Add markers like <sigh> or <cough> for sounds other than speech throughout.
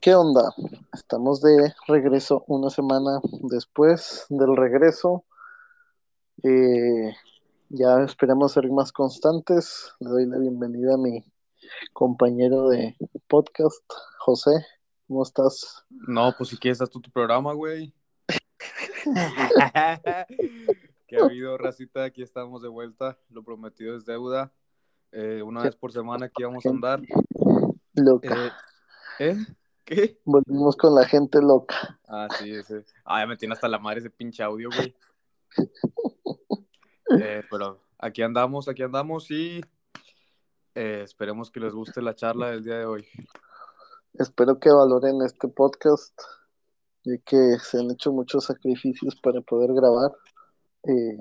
¿Qué onda? Estamos de regreso una semana después del regreso. Eh, ya esperamos ser más constantes. Le doy la bienvenida a mi compañero de podcast, José. ¿Cómo estás? No, pues si quieres, haz tú tu programa, güey. <laughs> ¿Qué ha habido, racita? Aquí estamos de vuelta. Lo prometido es deuda. Eh, una vez por semana aquí vamos a andar. Loca. Eh, ¿Eh? ¿Qué? Volvimos con la gente loca. Ah, sí, ese. Ah, ya me tiene hasta la madre ese pinche audio, güey. <laughs> Eh, pero aquí andamos, aquí andamos y eh, esperemos que les guste la charla del día de hoy. Espero que valoren este podcast y que se han hecho muchos sacrificios para poder grabar. Eh,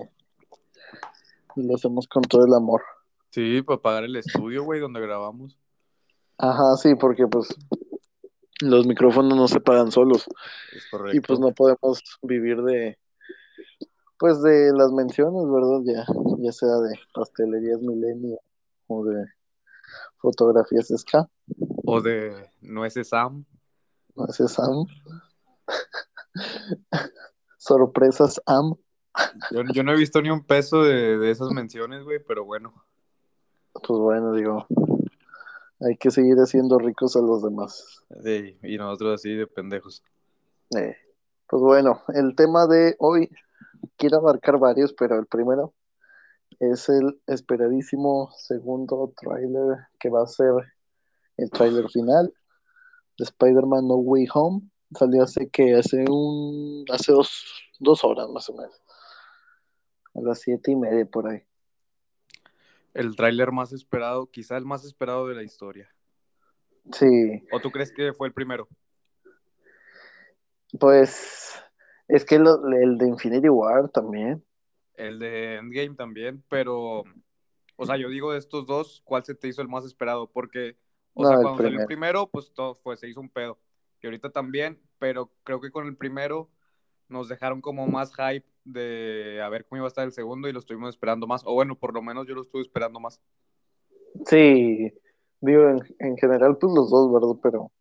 y lo hacemos con todo el amor. Sí, para pagar el estudio, güey, donde grabamos. Ajá, sí, porque pues los micrófonos no se pagan solos. Es correcto. Y pues no podemos vivir de pues de las menciones, ¿verdad? Ya, ya sea de pastelerías milenio o de fotografías ska. O de nueces Sam. No ese Sam. <laughs> Sorpresas Am. Yo, yo no he visto ni un peso de, de esas menciones, güey, pero bueno. Pues bueno, digo, hay que seguir haciendo ricos a los demás. Sí, y nosotros así de pendejos. Eh, pues bueno, el tema de hoy quiero abarcar varios, pero el primero es el esperadísimo segundo tráiler que va a ser el tráiler final de Spider-Man No Way Home. Salió hace que hace un hace dos, dos horas más o menos. A las siete y media por ahí. El tráiler más esperado, quizá el más esperado de la historia. Sí, ¿O tú crees que fue el primero? pues es que lo- el de Infinity War también. El de Endgame también, pero, o sea, yo digo de estos dos, ¿cuál se te hizo el más esperado? Porque, o No, sea, el cuando salió primero. el primero, pues todo fue, se hizo un pedo. Y ahorita también, pero creo que con el primero nos dejaron como más hype de a ver cómo iba a estar el segundo y lo estuvimos esperando más. O bueno, por lo menos yo lo estuve esperando más. Sí, digo, en, en general, pues los dos, ¿verdad? Pero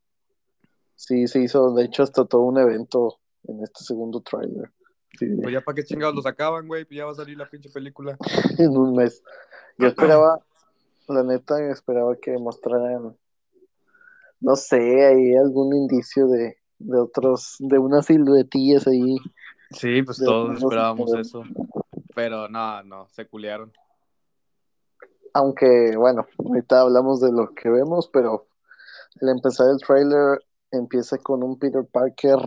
sí, se hizo, de hecho, hasta todo un evento en este segundo tráiler. Sí, Pues ya para qué chingados los sacaban, güey, pues ya va a salir la pinche película. <laughs> en un mes. Yo <clears throat> esperaba, la neta, esperaba que mostraran, no sé, ahí algún indicio de, de otros, de unas siluetillas ahí. Sí, pues todos esperábamos eso. Pero no, no, se culearon. Aunque, bueno, ahorita hablamos de lo que vemos, pero al empezar el tráiler empieza con un Peter Parker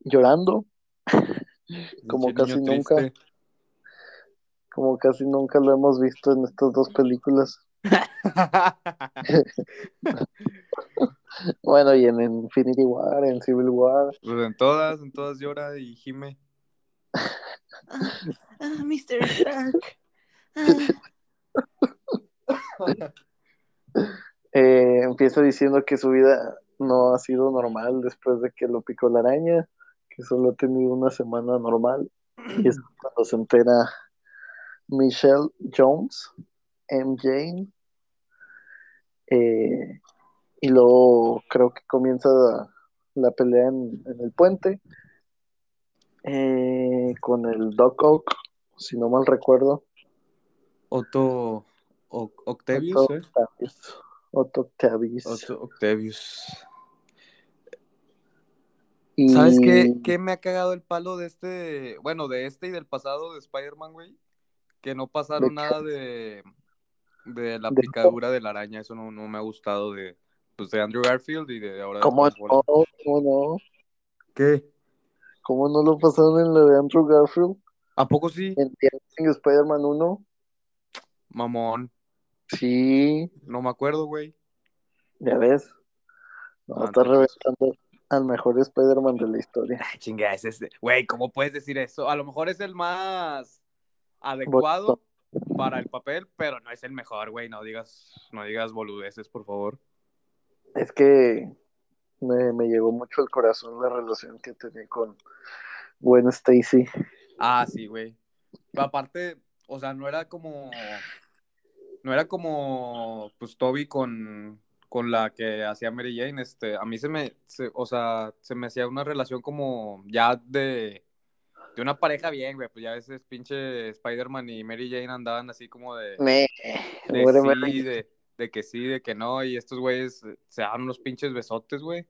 llorando, <laughs> Como casi nunca. como casi nunca lo hemos visto en estas dos películas. <laughs> Bueno, y en Infinity War, en Civil War. Pues en todas, en todas llora y gime. Mr. Stark. <laughs> eh, empieza diciendo que su vida no ha sido normal después de que lo picó la araña, que solo ha tenido una semana normal. Y es cuando se entera Michelle Jones, MJ, eh, y luego creo que comienza la, la pelea en, en el puente eh, con el Doc Ock, si no mal recuerdo. Otto O- Octavius, Otto ¿eh? Octavius. Otto Octavius. Otto Octavius. Y- ¿Sabes qué, qué me ha cagado el palo de este, bueno, de este y del pasado de Spider-Man, güey? Que no pasaron nada de, de la ¿De picadura de la araña, eso no, no me ha gustado de, pues, de Andrew Garfield y de ahora de ¿Cómo Tom no? ¿Cómo no? ¿Qué? ¿Cómo no lo pasaron en la de Andrew Garfield? ¿A poco sí? En Amazing Spider-Man 1. Mamón, Sí, no me acuerdo, güey. ya ves. No, Ah, está reventando al mejor Spider-Man de la historia. Ay, chinga, es este. Güey, ¿cómo puedes decir eso? A lo mejor es el más adecuado para el papel, pero no es el mejor, güey. No digas, no digas boludeces, por favor. Es que me, me llegó mucho al corazón la relación que tenía con Gwen Stacy. Ah, sí, güey. Pero aparte, o sea, no era como. No era como, pues, Toby con, con la que hacía Mary Jane, este, a mí se me, se- o sea, se me hacía una relación como ya de, de una pareja bien, güey, pues ya a veces pinche Spider-Man y Mary Jane andaban así como de, Me, de muere sí, Mary. de, de que sí, de que no, y estos güeyes se dan unos pinches besotes, güey.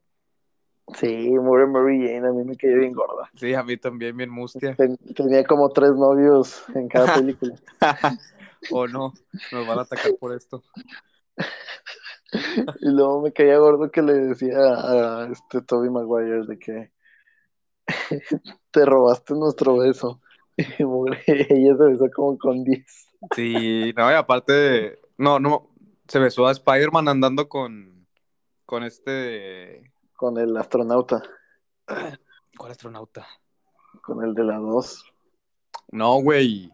Sí, muere Mary Jane, a mí me quedé bien gorda. Sí, a mí también bien mustia. Ten- tenía como tres novios en cada <laughs> película. o no, nos van a atacar por esto. Y luego me caía gordo que le decía a este Toby Maguire de que te robaste nuestro beso. <laughs> Y mugre, ella se besó como con 10. Sí, no, y aparte, de- no, no, se besó a Spider-Man andando con, con este, Con el astronauta, ¿cuál astronauta? con el de la 2. No, güey,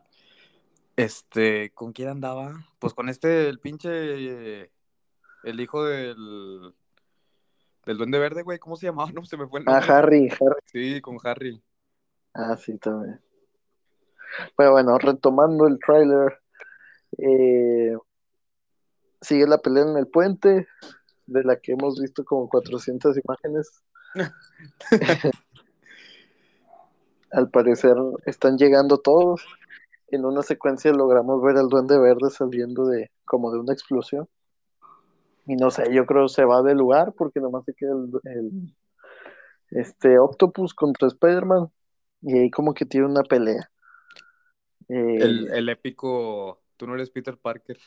este, ¿con quién andaba? Pues con este, el pinche, el hijo del, del Duende Verde, güey, ¿cómo se llamaba? <laughs> No, se me fue el Ah, Harry. Sí, con Harry. Ah, sí, también. Pero bueno, retomando el tráiler, eh, sigue la pelea en el puente, de la que hemos visto como 400 imágenes. <laughs> <laughs> Al parecer están llegando todos. En una secuencia logramos ver al Duende Verde saliendo de como de una explosión. Y no sé, yo creo se va del lugar porque nomás se queda el, el- este Octopus contra Spider-Man y ahí como que tiene una pelea. Eh, El, el épico, tú no eres Peter Parker.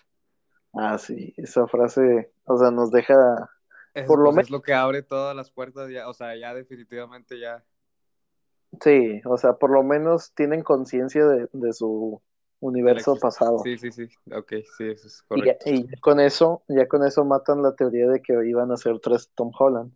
Ah, sí, esa frase, o sea, nos deja, Es, Por lo pues, menos- es lo que abre todas las puertas, ya, o sea, ya definitivamente ya. sí, o sea, por lo menos tienen conciencia de, de su universo pasado. Sí, sí, sí, ok, sí, eso es Y, correcto. y ya con eso, ya con eso matan la teoría de que iban a ser tres Tom Holland,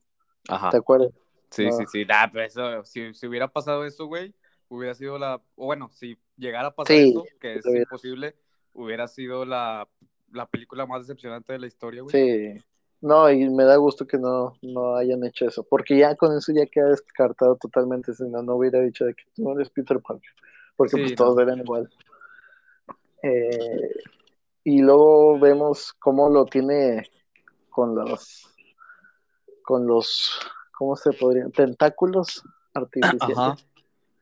Ajá. ¿te acuerdas? Sí, No. sí, sí. Nah, pero eso, si, si hubiera pasado eso, güey, hubiera sido la. O bueno, si llegara a pasar Sí, eso, que es hubiera- imposible, hubiera sido la, la película más decepcionante de la historia, güey. Sí. No, y me da gusto que no, no hayan hecho eso, porque ya con eso ya queda descartado totalmente, si no, no hubiera dicho de que tú no eres Peter Parker, porque Sí, pues no. todos eran igual. Eh, y luego vemos cómo lo tiene con los, con los, ¿cómo se podrían? Tentáculos artificiales, Ajá.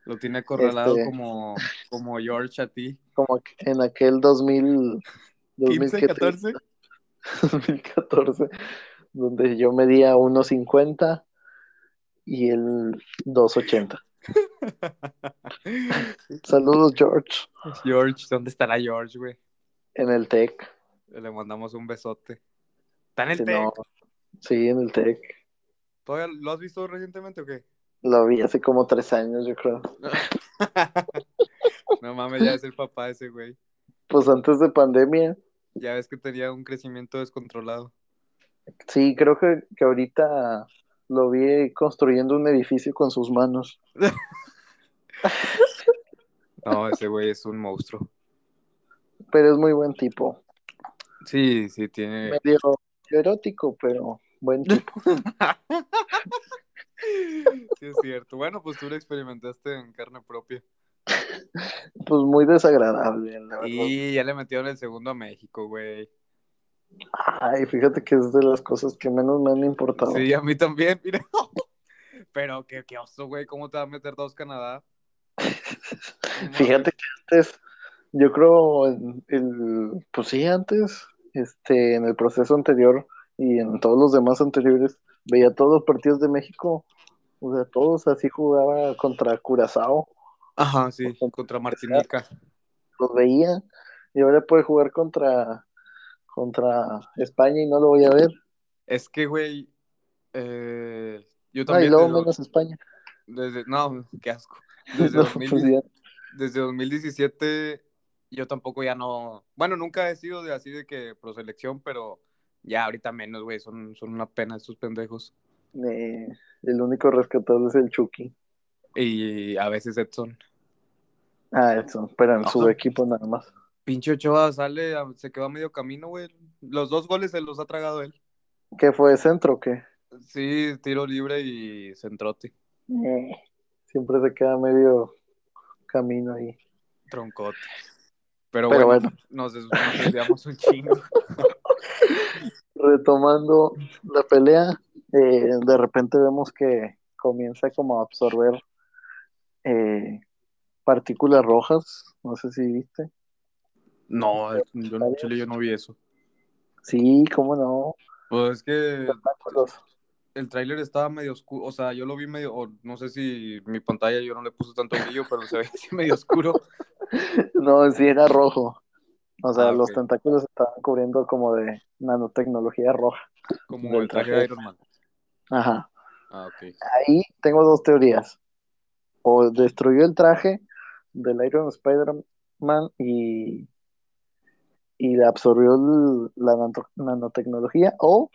Lo tiene acorralado Este- como, como George a ti. como en aquel 2000, 2000 15, ¿qué te- 14. 2014, donde yo medía 1.50 y él 2.80. <laughs> Saludos, George, George, ¿dónde estará George, güey? en el TEC. Le mandamos un besote. ¿Está en el Si TEC? no- sí, en el TEC. ¿Todavía lo has visto recientemente o qué? Lo vi hace como tres años, yo creo. <laughs> no mames, ya es el papá de ese güey. Pues antes de pandemia, Ya ves que tenía un crecimiento descontrolado. sí, creo que, que ahorita lo vi construyendo un edificio con sus manos. <laughs> No, ese güey es un monstruo. Pero es muy buen tipo. Sí, sí, tiene. Medio erótico, pero buen <laughs> tipo. Sí, es cierto. Bueno, pues tú lo experimentaste en carne propia. Pues muy desagradable, la verdad. Y ya le metieron el segundo a México, güey. Ay, fíjate que es de las cosas que menos me han importado. Sí, a mí también, mira. <laughs> Pero qué, qué oso, güey. ¿Cómo te va a meter dos Canadá? <laughs> Fíjate que antes, yo creo, en el, pues sí, antes, este, en el proceso anterior y en todos los demás anteriores, veía todos los partidos de México, o sea, todos así jugaba contra Curazao, Ajá, sí, contra Martinica. los veía, y ahora puede jugar contra, contra España y no lo voy a ver. Es que, güey, eh, yo No, y también luego desde, menos España. desde- no, qué asco. <laughs> Desde, No, 2000 pues ya. desde 2017 yo tampoco ya no, bueno, nunca he sido de así de que pro selección, pero ya ahorita menos, güey, son, son una pena estos pendejos. Eh, el único rescatable es el Chucky. Y a veces Edson. Ah, eso, pero en su Ajá. equipo nada más. Pinche Ochoa sale, se quedó a medio camino, güey. Los dos goles se los ha tragado él. ¿Qué fue centro o qué? Sí, tiro libre y centrote. Eh, siempre se queda medio camino ahí. Troncote. Pero, Pero bueno, nos desviamos un chingo. <laughs> <laughs> retomando la pelea, eh, de repente vemos que comienza como a absorber eh, partículas rojas, no sé si viste. No, yo, no- chile, yo no vi eso. Sí, cómo no. Pues es que el tráiler estaba medio oscuro, o sea, yo lo vi medio, o no sé si mi pantalla yo no le puse tanto brillo, pero se ve así medio oscuro. <laughs> No, sí era rojo. O sea, Ah, los ok. tentáculos estaban cubriendo como de nanotecnología roja. Como el traje de Iron Man. Ajá. Ah, ok. Ahí tengo dos teorías. O destruyó el traje del Iron Spider-Man y, y le absorbió el- la nano- nanotecnología, o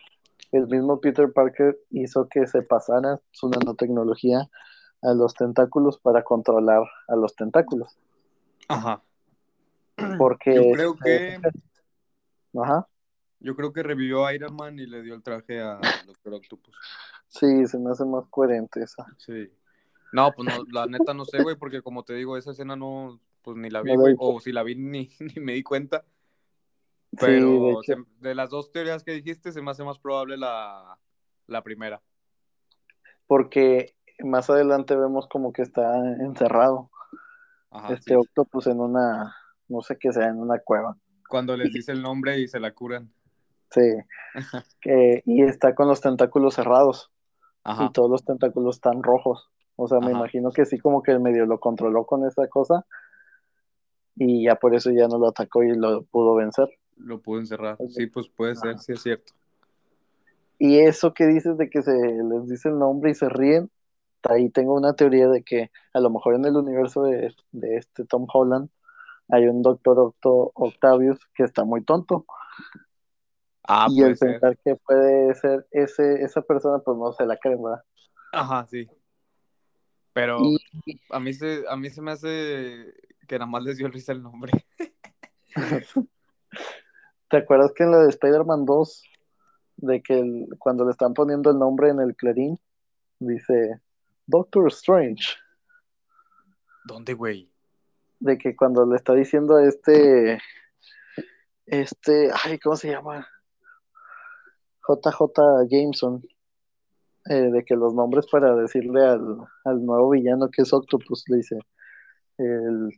el mismo Peter Parker hizo que se pasara su nanotecnología a los tentáculos para controlar a los tentáculos. Ajá. <clears throat> Porque Yo creo que Ajá. yo creo que revivió a Iron Man y le dio el traje a Doctor Octopus. Sí, se me hace más coherente esa. Sí. No, pues no, la neta no sé, güey, porque como te digo, esa escena no, pues ni la vi, güey, o si la vi ni, <laughs> ni me di cuenta. Sí, Pero de hecho. se- de las dos teorías que dijiste, se me hace más probable la, la primera. Porque más adelante vemos como que está encerrado Ajá, este sí. octopus en una, no sé qué sea, en una cueva. Cuando les dice el nombre y se la curan. Sí. <laughs> Que- y está con los tentáculos cerrados. Ajá. Y todos los tentáculos están rojos. O sea, me Ajá. imagino que sí, como que el medio lo controló con esa cosa. Y ya por eso ya no lo atacó y lo pudo vencer. Lo pudo encerrar. Sí, pues puede ser, Ajá. sí es cierto. Y eso que dices de que se les dice el nombre y se ríen, ahí tengo una teoría de que a lo mejor en el universo de, de este Tom Holland hay un Doctor Octo Octavius que está muy tonto. Ah, y el ser. pensar que puede ser ese, esa persona, pues no se la creen, ¿verdad? Ajá, sí. Pero Y a mí se, a mí se me hace que nada más les dio risa el nombre. <laughs> ¿te acuerdas que en la de Spider-Man 2, de que el- cuando le están poniendo el nombre en el clarín, dice Doctor Strange? ¿Dónde, güey? De que cuando le está diciendo a este, este, ay, ¿cómo se llama? JJ Jameson, eh, de que los nombres para decirle al, al nuevo villano que es Octopus, le dice, el,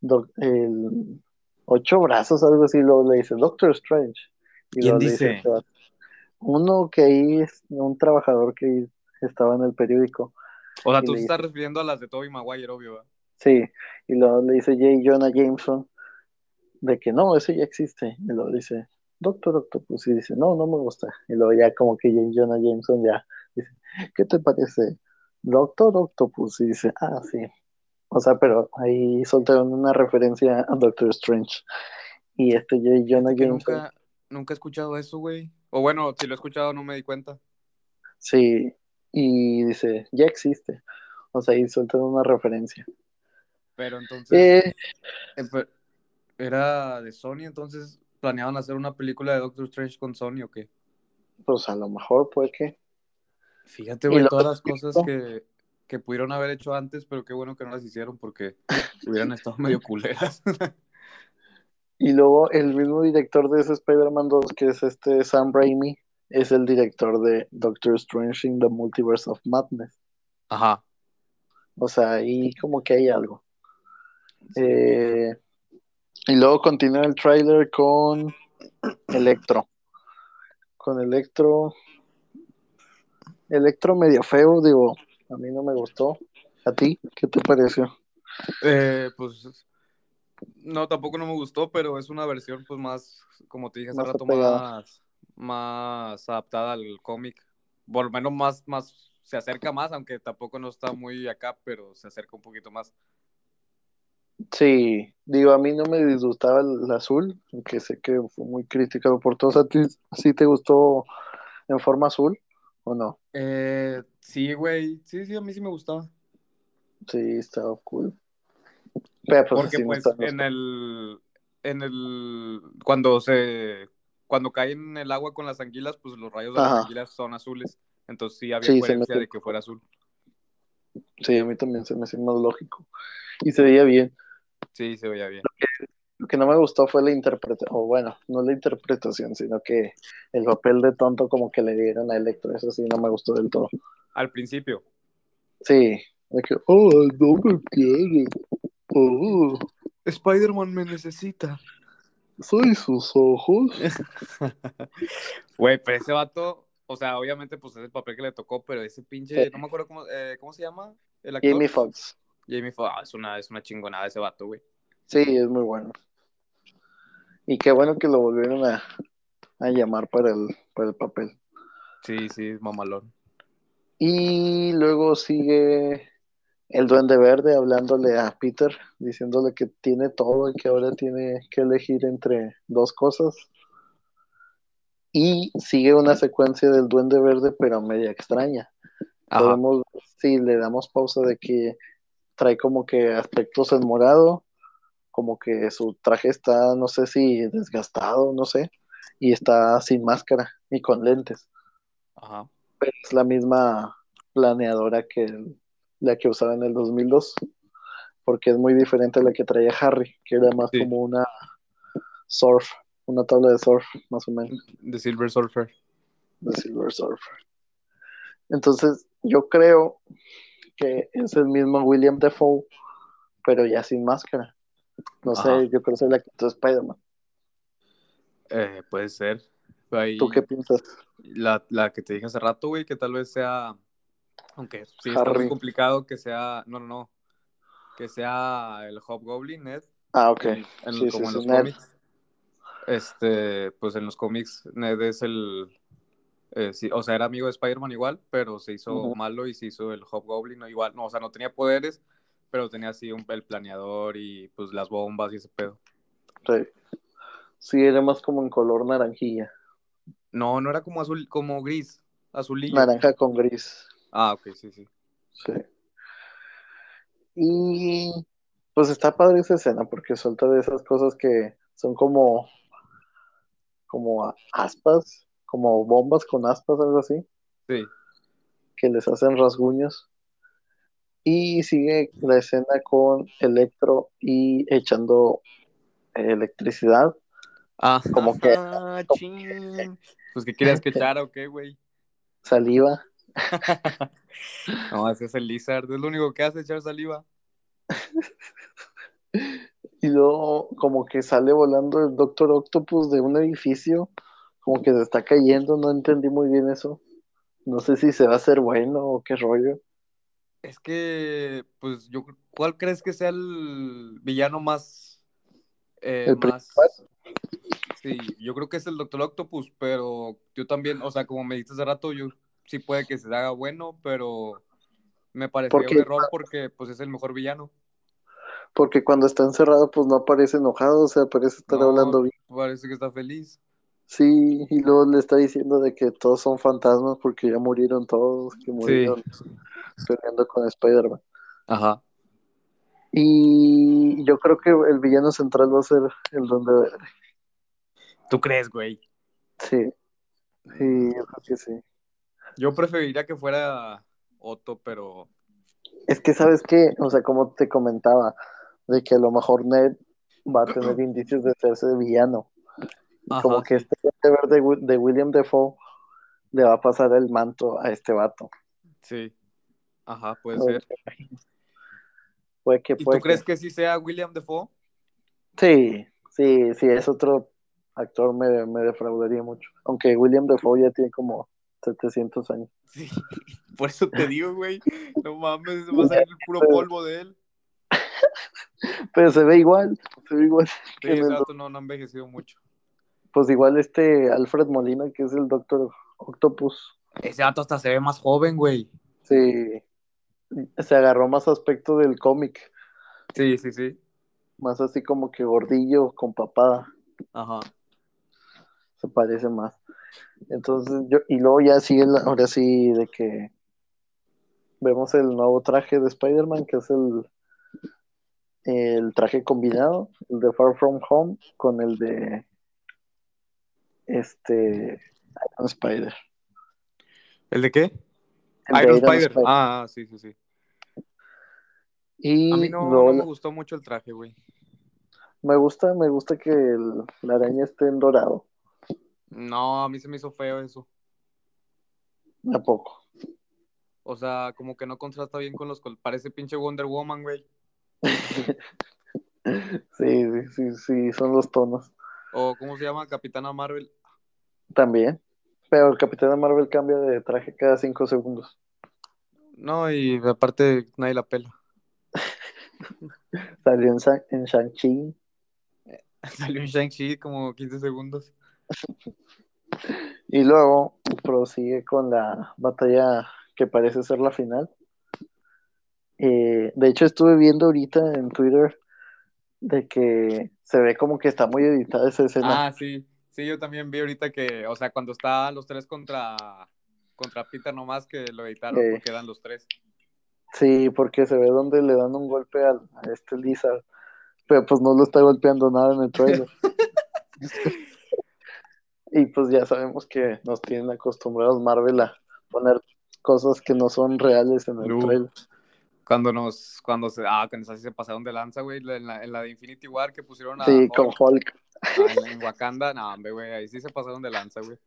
doc- el ocho brazos, algo así, luego le dice Doctor Strange. Y ¿Quién dice? uno que ahí es un trabajador que ahí estaba en el periódico. O sea, tú estás refiriendo a las de Tobey Maguire, obvio, ¿verdad? Sí, y luego le dice J. Jonah Jameson de que no, ese ya existe. Y luego dice, Doctor Octopus, y dice, no, no me gusta. Y luego ya como que J. Jonah Jameson ya dice, ¿qué te parece? Doctor Octopus, y dice, ah, sí. O sea, pero ahí soltaron una referencia a Doctor Strange. Y este J. Jonah Jameson, nunca, nunca he escuchado eso, güey. O bueno, si lo he escuchado no me di cuenta. sí, y dice, ya existe. O sea, ahí soltaron una referencia. Pero entonces, Eh, eh, era de Sony, entonces planeaban hacer una película de Doctor Strange con Sony o qué? pues a lo mejor puede que. Fíjate, güey, todas las cosas que, que pudieron haber hecho antes, pero qué bueno que no las hicieron porque hubieran estado medio culeras. <laughs> Y luego el mismo director de ese Spider-Man 2, que es este Sam Raimi, es el director de Doctor Strange in the Multiverse of Madness. Ajá. O sea, ahí como que hay algo. Eh, y luego continúa el tráiler con Electro. Con Electro. Electro medio feo, digo, a mí no me gustó. ¿A ti? ¿Qué te pareció? Eh, pues no, tampoco no me gustó, pero es una versión pues más, como te dije hace Más rato, más, más adaptada al cómic. Por lo menos más, más, se acerca más, aunque tampoco no está muy acá, pero se acerca un poquito más. Sí, digo, a mí no me disgustaba el, el azul, aunque sé que fue muy criticado por todos. ¿A ti sí te gustó en forma azul o no? Eh, sí, güey, sí, sí, a mí sí me gustaba. Sí, estaba cool. Pero pues Porque no pues en el, en el, cuando se, cuando cae en el agua con las anguilas, pues los rayos de las anguilas son azules. Entonces sí había Sí, coherencia de que fuera azul. Sí, a mí también se me hace más lógico. Y se veía bien. Sí, se veía bien. Lo que no me gustó fue la interpretación, o bueno, no la interpretación, sino que el papel de tonto como que le dieron a Electro, eso sí no me gustó del todo. Al principio. Sí, de que, oh, no me quiere, oh, Spider-Man me necesita. soy sus ojos. <laughs> Güey, pero ese vato, o sea, obviamente, pues es el papel que le tocó, pero ese pinche, no me acuerdo cómo, eh, ¿cómo se llama el actor. Jamie Foxx, Jamie Foxx, ah, es una, es una chingonada ese vato, güey. sí, es muy bueno. Y qué bueno que lo volvieron a, a llamar para el, para el papel. Sí, sí, mamalón. Y luego sigue el Duende Verde hablándole a Peter, diciéndole que tiene todo y que ahora tiene que elegir entre dos cosas. Y sigue una secuencia del Duende Verde, pero media extraña. Ajá. Podemos, si le damos pausa de que trae como que aspectos en morado, como que su traje está, no sé si desgastado, no sé, y está sin máscara y con lentes Ajá. pero es la misma planeadora que el- la que usaba en el 2002, porque es muy diferente a la que traía Harry, que era más Sí. como una surf, una tabla de surf, más o menos, The Silver Surfer. de Silver Surfer. Entonces, yo creo que es el mismo William Defoe, pero ya sin máscara. No Ajá. sé, yo creo que es la quitó Spider-Man. Eh, puede ser. Ahí, ¿Tú qué piensas? la, la que te dije hace rato, güey, que tal vez sea, aunque sí está muy Harry. complicado que sea, no, no, no, que sea el Hobgoblin, Ned, Ah, ok. en- en- Sí, como sí, en sí, los Ned. cómics. Este, pues en los cómics Ned es el, eh, sí, o sea, era amigo de Spider-Man igual, pero se hizo malo y se hizo el Hobgoblin, no igual, no, o sea, no tenía poderes, pero tenía así un, el planeador y pues las bombas y ese pedo. Sí. Sí, era más como en color naranjilla, No, no era como azul, como gris, azulillo. naranja con gris. Ah, ok, sí, sí. Sí. Y pues está padre esa escena porque suelta de esas cosas que son como, como aspas, como bombas con aspas, algo así, Sí. que les hacen rasguños. Y sigue la escena con Electro y echando electricidad. Ah, Como que- ah, chin. Pues que querías <laughs> que echara o qué, güey. Saliva. <laughs> No, ese es el Lizard, es lo único que hace echar saliva. <laughs> Y luego como que sale volando el Doctor Octopus de un edificio, como que se está cayendo, no entendí muy bien eso. No sé si se va a hacer bueno o qué rollo. Es que, pues, yo, ¿cuál crees que sea el villano más, eh, ¿El más, sí, yo creo que es el Doctor Octopus, pero yo también, o sea, como me dijiste hace rato, yo sí puede que se haga bueno, pero me Porque- un error porque, pues, es el mejor villano. Porque cuando está encerrado pues no aparece enojado, o sea, parece estar No, hablando bien. Parece que está feliz. Sí, y luego le está diciendo de que todos son fantasmas porque ya murieron todos, que murieron peleando con Spider-Man. Ajá. Y yo creo que el villano central va a ser el Duende Verde. ¿Tú crees, güey? Sí, sí, yo creo que sí. Yo preferiría que fuera Otto, pero Es que, ¿sabes qué? O sea, como te comentaba, de que a lo mejor Ned va a tener <clears throat> indicios de serse villano. Ajá, como que este Verde de Wi- de William Defoe le va a pasar el manto a este vato. Sí. Ajá, puede ser. Puede que, ¿Y tú crees que. que sí sea William Defoe? Sí, sí, sí, es otro actor, me, me defraudaría mucho. Aunque William Defoe ya tiene como 700 años. <laughs> Sí. Por eso te digo, güey. No mames, <laughs> va a salir el puro polvo de él. <laughs> Pero se ve igual, se ve igual. <laughs> Sí, ese el vato no, no ha envejecido mucho. Pues igual este Alfred Molina, que es el Doctor Octopus, Ese vato hasta se ve más joven, güey. sí, se agarró más aspecto del cómic, Sí, sí, sí. más así como que gordillo con papada, Ajá. se parece más. Entonces yo, y luego ya sigue, la- ahora sí, de que vemos el nuevo traje de Spider-Man, que es el, el traje combinado, el de Far From Home, con el de este Iron Spider. ¿El de qué? El de Iron Spider. Ah, sí, sí, sí. Y A mí no, me gustó mucho el traje, güey. Me gusta, me gusta que el- la araña esté en dorado. No, a mí se me hizo feo eso. ¿A poco? O sea, como que no contrasta bien con los... col- Parece pinche Wonder Woman, güey. <laughs> Sí, sí, sí, sí, son los tonos. O, ¿cómo se llama? Capitana Marvel. También. Pero el Capitán Marvel cambia de traje cada cinco segundos. No, y aparte nadie la pela. <laughs> Salió en, Sa- en Shang-Chi. <laughs> Salió en Shang-Chi como 15 segundos. Y luego prosigue con la batalla que parece ser la final. Eh, de hecho, estuve viendo ahorita en Twitter de que se ve como que está muy editada esa escena. Ah, sí. Sí, yo también vi ahorita que, o sea, cuando estaban los tres contra, contra Peter nomás que lo editaron Sí. porque eran los tres. Sí, porque se ve donde le dan un golpe al, a este Lizard. Pero pues no lo está golpeando nada en el trailer. <laughs> <laughs> y pues ya sabemos que nos tienen acostumbrados Marvel a poner cosas que no son reales en el Uh. trailer. Cuando nos, cuando se, ah, cuando así se pasaron de lanza, güey, en la, en la de Infinity War que pusieron a Sí, con Hulk, Hulk. ah, en, Wakanda, no, hombre, güey, ahí sí se pasaron de lanza, güey.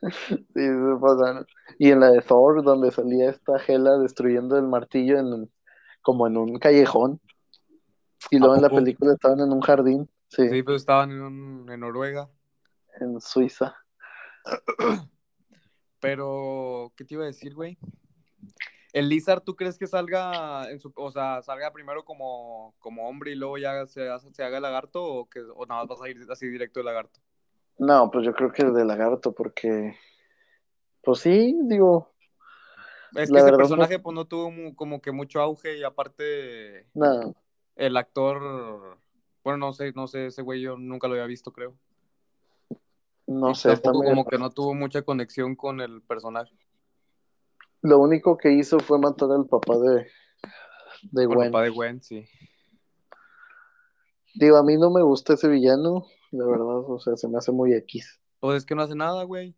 Sí, se pasaron. Y en la de Thor, donde salía esta Hela destruyendo el martillo en como en un callejón. Y luego en la película estaban en un jardín, sí, Sí, pues estaban en, un- en Noruega. en Suiza. <clears throat> Pero, ¿qué te iba a decir, güey? El Lizard, ¿tú crees que salga, en su, o sea, salga primero como, como hombre y luego ya se, haga- se haga lagarto o, que, o nada más vas a ir así directo de lagarto? No, pues yo creo que el de Lagarto, porque, pues sí, digo, Es que ese personaje pues no tuvo mu- como que mucho auge y aparte no, el actor, bueno, no sé, no sé, ese güey yo nunca lo había visto, creo. no Y sé, tampoco como que no tuvo mucha conexión con el personaje. Lo único que hizo fue matar al papá de, de Con el Gwen. papá de Gwen, sí. Digo, a mí no me gusta ese villano, la verdad, o sea, se me hace muy X, Pues es que no hace nada, güey.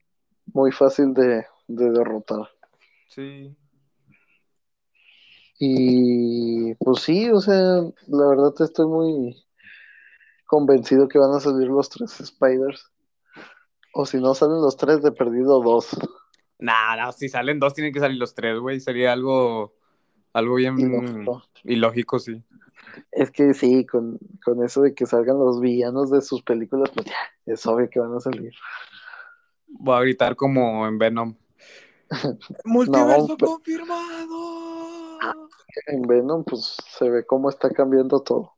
muy fácil de, de derrotar. Sí. Y pues sí, o sea, la verdad estoy muy convencido que van a salir los tres Spiders. O si no salen los tres, de perdido dos. Nah, no, si salen dos tienen que salir los tres, güey. Sería algo, algo bien Ilógico. ilógico, sí. Es que sí, con, con eso de que salgan los villanos de sus películas, pues ya, es obvio que van a salir. Voy a gritar como en Venom. <laughs> ¡Multiverso pero- confirmado! En Venom, pues se ve cómo está cambiando todo.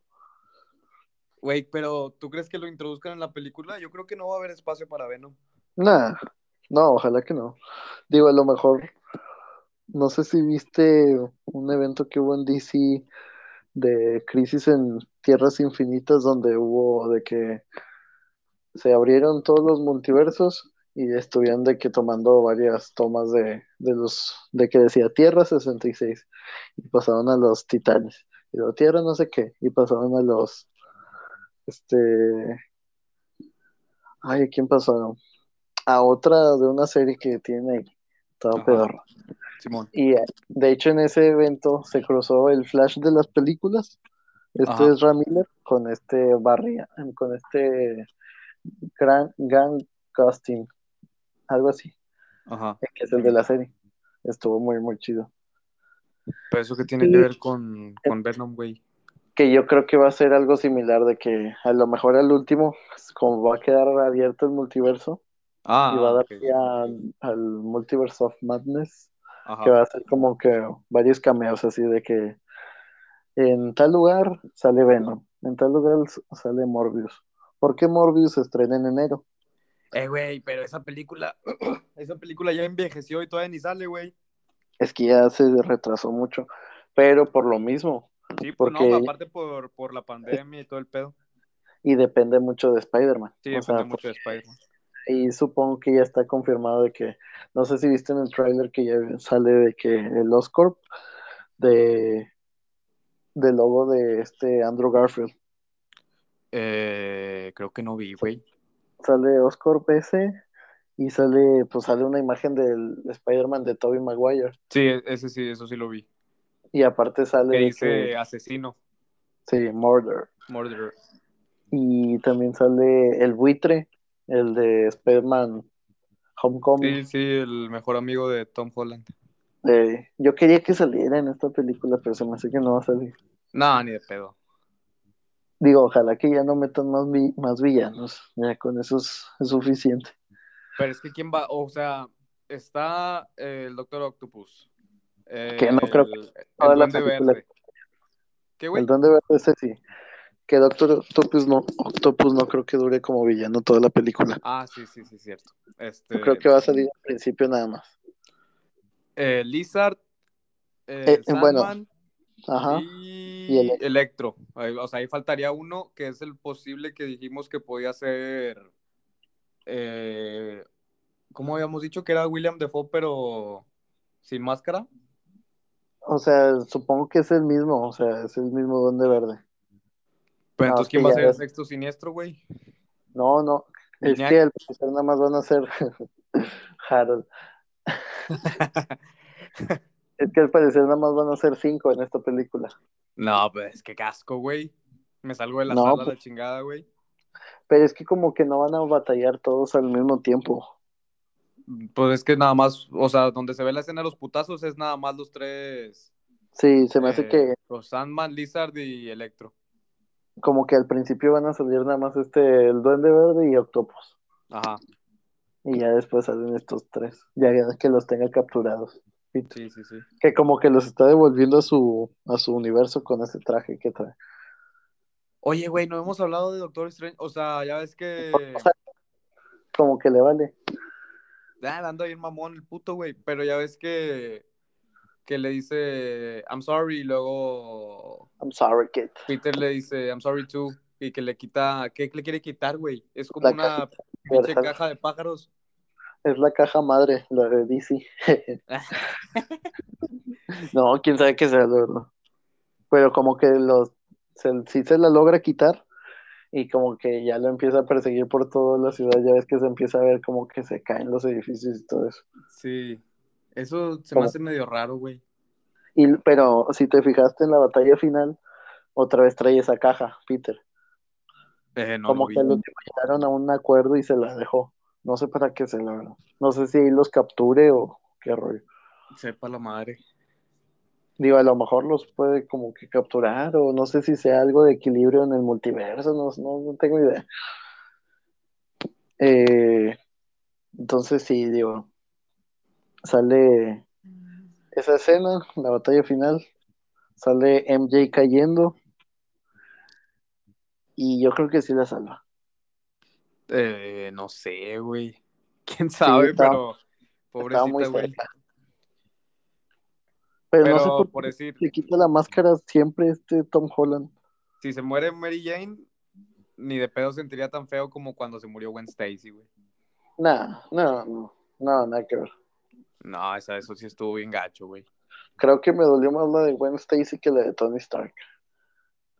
Güey, pero ¿tú crees que lo introduzcan en la película? Yo creo que no va a haber espacio para Venom. Nah, no, ojalá que no. Digo, a lo mejor, no sé si viste un evento que hubo en DC de Crisis en Tierras Infinitas, donde hubo de que se abrieron todos los multiversos y estuvieron de que tomando varias tomas de, de los, de que decía Tierra 66 y pasaron a los Titanes y luego Tierra no sé qué y pasaron a los, este, ay, ¿a quién pasaron? A otra de una serie que tiene ahí, Ajá. pedorro. Simón. Y eh, de hecho en ese evento se cruzó el Flash de las películas. Este es Ramiller con este Barry, con este Gran Gang Casting, algo así, Ajá. que es el de la serie. Estuvo muy, muy chido. Pero eso que tiene que ver con, con Venom, güey. Que yo creo que va a ser algo similar de que a lo mejor al último, como va a quedar abierto el multiverso, Ah, y va a dar ok. pie al, al Multiverse of Madness, Ajá. que va a ser como que varios cameos así de que en tal lugar sale Venom, en tal lugar sale Morbius. ¿Por qué Morbius se estrena en enero? Eh, güey, pero esa película, <clears throat> esa película ya envejeció y todavía ni sale, güey. Es que ya se retrasó mucho, pero por lo mismo, Sí, pues Porque- no, aparte por, por la pandemia y todo el pedo. y depende mucho de Spider-Man. Sí, O depende sea, mucho de Spider-Man. Y supongo que ya está confirmado de que, no sé si viste en el tráiler que ya sale de que el Oscorp de del logo de este Andrew Garfield. Eh, creo que no vi, güey. Sale Oscorp ese y sale, pues sale una imagen del Spider-Man de Tobey Maguire. Sí, ese sí, eso sí lo vi. Y aparte sale Que de dice que asesino. Sí, Murder. Murderer. Y también sale el buitre, el de Spider-Man Homecoming. Sí, sí, el mejor amigo de Tom Holland. Eh, yo quería que saliera en esta película, pero se me hace que no va a salir. No, ni de pedo. Digo, ojalá que ya no metan más, vi- más villanos. Ya con eso es, es suficiente. Pero es que quién va, o sea, está eh, el Doctor Octopus. Que no creo que el, el Duende película- Verde. ¿Qué, güey? El Duende Verde ese sí. Que Doctor Octopus no, Octopus no creo que dure como villano toda la película. Ah, sí, sí, sí, cierto. Este, creo que va a salir al principio nada más. eh, Lizard, eh, Eh, eh, bueno, Ajá. y, y Electro. O sea, ahí faltaría uno que es el posible que dijimos que podía ser. ¿Cómo habíamos dicho que era William Defoe, pero sin máscara? O sea, supongo que es el mismo, o sea, es el mismo Duende Verde. Pero entonces, es ¿quién va a ser el sexto siniestro, güey? No, no, es que al parecer nada más van a ser <laughs> Harold. <laughs> Es que al parecer nada más van a ser cinco en esta película. No, pues qué casco, güey. Me salgo de la No, sala pues- la chingada, güey. Pero es que como que no van a batallar todos al mismo tiempo. Pues es que nada más, o sea, donde se ve la escena de los putazos es nada más los tres. Sí, se me hace eh, que Los Sandman, Lizard y Electro. Como que al principio van a salir nada más este, el Duende Verde y Octopus. Ajá, Y ya después salen estos tres, ya que los tenga capturados. Sí, sí, sí. que como que los está devolviendo a su, a su universo con ese traje que trae. Oye, güey, no hemos hablado de Doctor Strange. O sea, ya ves que. O sea, como que le vale. Ah, anda bien mamón el puto, güey. Pero ya ves que. Que le dice. I'm sorry. Y luego. I'm sorry, kid. Peter le dice. I'm sorry too. Y que le quita. ¿Qué le quiere quitar, güey? Es como La una pinche caja de pájaros. Es la caja madre, la de DC. <laughs> no, quién sabe qué sea, verdad. Pero como que los se, sí se la logra quitar y como que ya lo empieza a perseguir por toda la ciudad. Ya ves que se empieza a ver como que se caen los edificios y todo eso. Sí. Eso se ¿Cómo? me hace medio raro, güey. Y, pero si te fijaste en la batalla final, otra vez trae esa caja, Peter. Eh, no como que al último llegaron a un acuerdo y se la dejó. No sé para qué se la. No sé si ahí los capture o qué rollo. Sepa la madre. Digo, a lo mejor los puede como que capturar o no sé si sea algo de equilibrio en el multiverso, no, no, no tengo idea. Eh, entonces sí, digo, sale esa escena, la batalla final, sale MJ cayendo y yo creo que sí la salva. Eh, no sé, güey. <laughs> Quién sabe, estaba- pero. Estaba muy Pobrecita, güey. Pero, no sé Pero por decir, le quita la máscara siempre este Tom Holland. si se muere Mary Jane, ni de pedo sentiría tan feo como cuando se murió Gwen Stacy, güey. Nah, no, no, no, nada que ver. No, esa, eso sí estuvo bien gacho, güey. Creo que me dolió más la de Gwen Stacy que la de Tony Stark.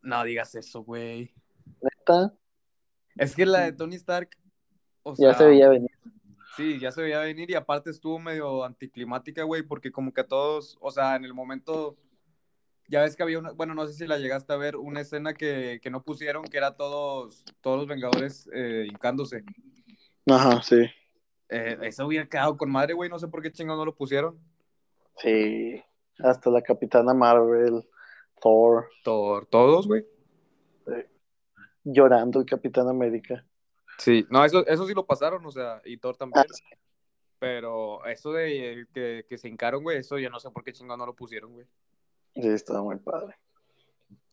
No digas eso, güey. Neta, Es que la de Tony Stark. O ya sea, se veía venir. Sí, ya se veía venir y aparte estuvo medio anticlimática, güey, porque como que a todos, o sea, en el momento, ya ves que había una, bueno, no sé si la llegaste a ver, una escena que, que no pusieron, que era todos, todos los Vengadores eh, hincándose. Ajá, sí. Eh, eso hubiera quedado con madre, güey, no sé por qué chingón no lo pusieron. Sí. Hasta la Capitana Marvel, Thor, Thor, todos, güey. llorando el Capitán América. Sí, no, eso, eso sí lo pasaron, o sea, y Thor también. Ah, sí. Pero eso de eh, que, que se hincaron, güey, eso yo no sé por qué chingón no lo pusieron, güey. Sí, estaba muy padre.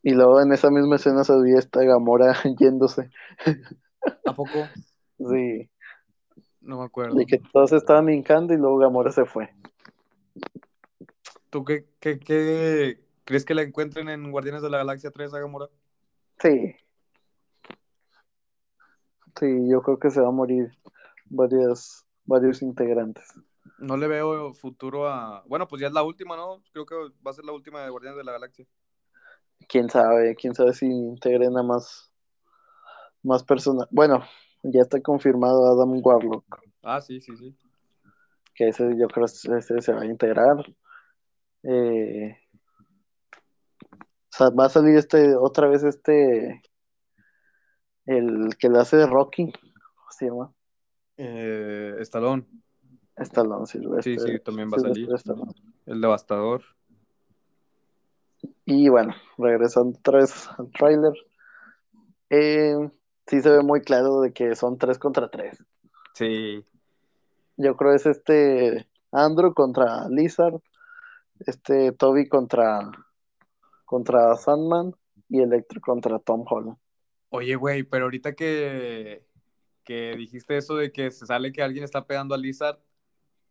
Y luego en esa misma escena se veía esta Gamora <laughs> yéndose. ¿A poco? Sí. No me acuerdo. De que todos estaban hincando y luego Gamora se fue. ¿Tú qué, qué, qué crees que la encuentren en Guardianes de la Galaxia 3 a Gamora? Sí. Sí, yo creo que se va a morir varias, varios integrantes. No le veo futuro a. Bueno, pues ya es la última, ¿no? Creo que va a ser la última de Guardianes de la Galaxia. Quién sabe, quién sabe si integren a más, más personas. Bueno, ya está confirmado Adam Warlock, Ah, sí, sí, sí. que ese yo creo que ese se va a integrar. Eh, sea, va a salir este, otra vez este, el que le hace de Rocky, ¿cómo se llama? Eh, Stallone, Stallone, Silvestre. Sí, sí, también va a salir. Stallone. el devastador. Y bueno, regresando otra vez al tráiler, eh, sí se ve muy claro de que son tres contra tres. Sí. Yo creo es este Andrew contra Lizard, este Toby contra contra Sandman y Electro contra Tom Holland. Oye, güey, pero ahorita que, que dijiste eso de que se sale que alguien está pegando a Lizard,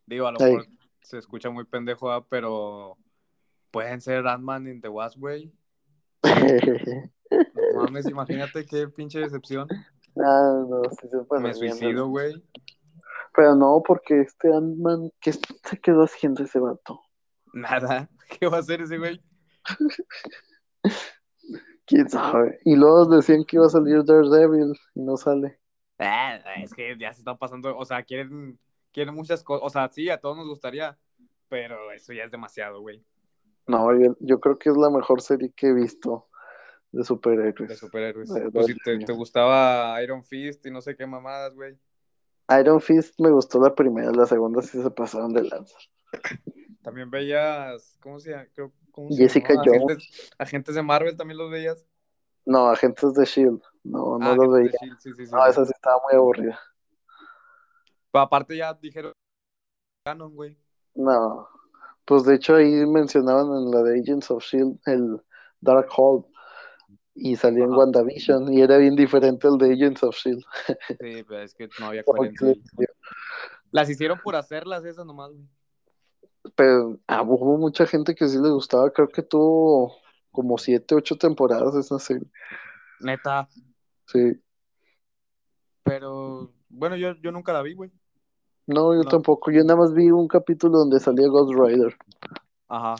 digo, a lo mejor se escucha muy pendejo, pero pueden ser Ant-Man in the Wasp, güey. <laughs> No mames, imagínate qué pinche decepción. Ah, no, sí se puede Me suicido, güey. Pero no, porque este Ant-Man, ¿qué se quedó haciendo ese vato? Nada. <laughs> ¿Qué va a hacer ese güey? <laughs> ¿Quién sabe? Y luego decían que iba a salir Daredevil y no sale. Ah, es que ya se están pasando, o sea, quieren, quieren muchas cosas, o sea, sí, a todos nos gustaría, pero eso ya es demasiado, güey, No, yo, yo creo que es la mejor serie que he visto de superhéroes. de superhéroes. De Pues si te, gustaba Iron Fist y no sé qué mamadas, güey. Iron Fist me gustó la primera, la segunda sí se pasaron de lanza. También veías, ¿cómo se llama? Creo, ¿cómo se Jessica llamaba? Jones. Agentes, agentes de Marvel también los veías. No, Agentes de Shield. No, no Ah, lo Agentes de veía. S.H.I.E.L.D., sí, sí, sí. No, esa sí estaba muy aburrida. Pero aparte ya dijeron canon, güey. No. Pues de hecho ahí mencionaban en la de Agents of Shield E el Dark Hold y salió en. WandaVision y era bien diferente al de Agents of Shield. Sí, pero es que no había <laughs> coherencia. Las hicieron por hacerlas esas nomás, güey. Pero ah, hubo mucha gente que sí le gustaba, creo que tuvo como siete, ocho temporadas esa serie. Neta. Sí. Pero, bueno, yo, yo nunca la vi, güey. No, yo No. tampoco. Yo nada más vi un capítulo donde salía Ghost Rider, Ajá.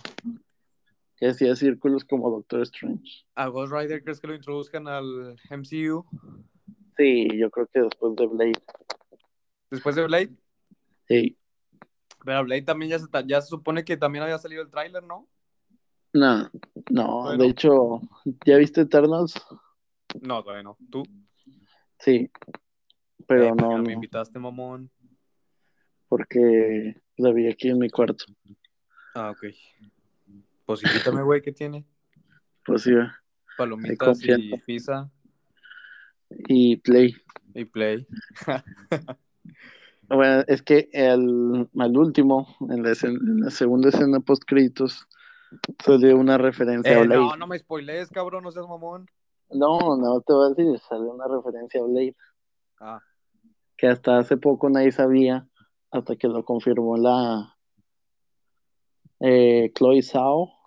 Que hacía círculos como Doctor Strange. ¿A Ghost Rider crees que lo introduzcan al MCU? Sí, yo creo que después de Blade. Después de Blade. Sí. Pero Blade también ya se, ya se supone que también había salido el tráiler, ¿no? No, no, Bueno. de hecho, ¿ya viste Eternals? No, todavía no. ¿Tú? Sí, pero Eh, pues no, no, me invitaste, mamón. porque la vi aquí en mi cuarto. Ah, ok. Pues invítame, güey, ¿qué tiene? Pues sí, Palomitas y pizza y Play. y play. <laughs> Bueno, es que el, al último, en la, escena- en la segunda escena post créditos, salió una referencia a Eh, Blade. no, no me spoilees, cabrón, no seas mamón. No, no te voy a decir, salió una referencia a Blade, Ah, que hasta hace poco nadie sabía, hasta que lo confirmó la eh, Chloe Zhao,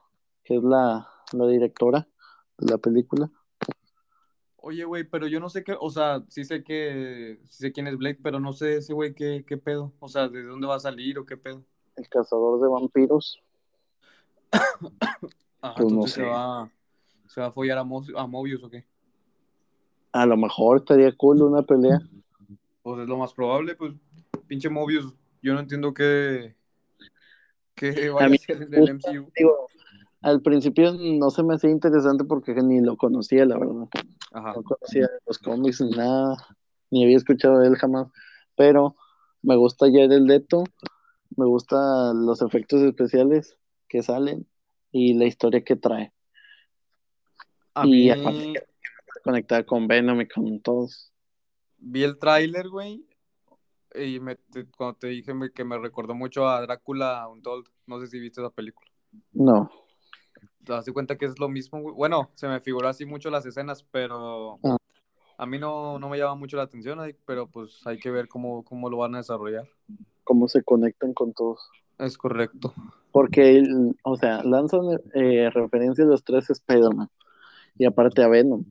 que es la, la directora de la película. Oye, güey, pero yo no sé qué, o sea, sí sé que, sí sé quién es Blake, pero no sé ese güey qué, qué pedo, o sea, de dónde va a salir o qué pedo. El cazador de vampiros. <coughs> Ajá, Pues no entonces se sé. va, se va a follar a, Mo- a Mobius o qué. A lo mejor estaría cool una pelea. Pues es lo más probable, pues, pinche Mobius, yo no entiendo qué, qué vaya a, mí ser en el MCU. Digo, al principio no se me hacía interesante porque ni lo conocía, la verdad. Ajá, No conocía los cómics ni nada, ni había escuchado de él jamás. Pero me gusta Jared Leto, me gustan los efectos especiales que salen y la historia que trae. a y mí aparte conectada con Venom y con todos. vi el tráiler, güey, y me, te- cuando te dije que me recordó mucho a Drácula Untold, no sé si viste esa película. No, ¿Te das cuenta que es lo mismo? Bueno, se me figuró así mucho las escenas, pero a mí no, no me llama mucho la atención, pero pues hay que ver cómo, cómo lo van a desarrollar. cómo se conectan con todos. Es correcto. Porque, o sea, lanzan eh, referencia a los tres Spider-Man y aparte a Venom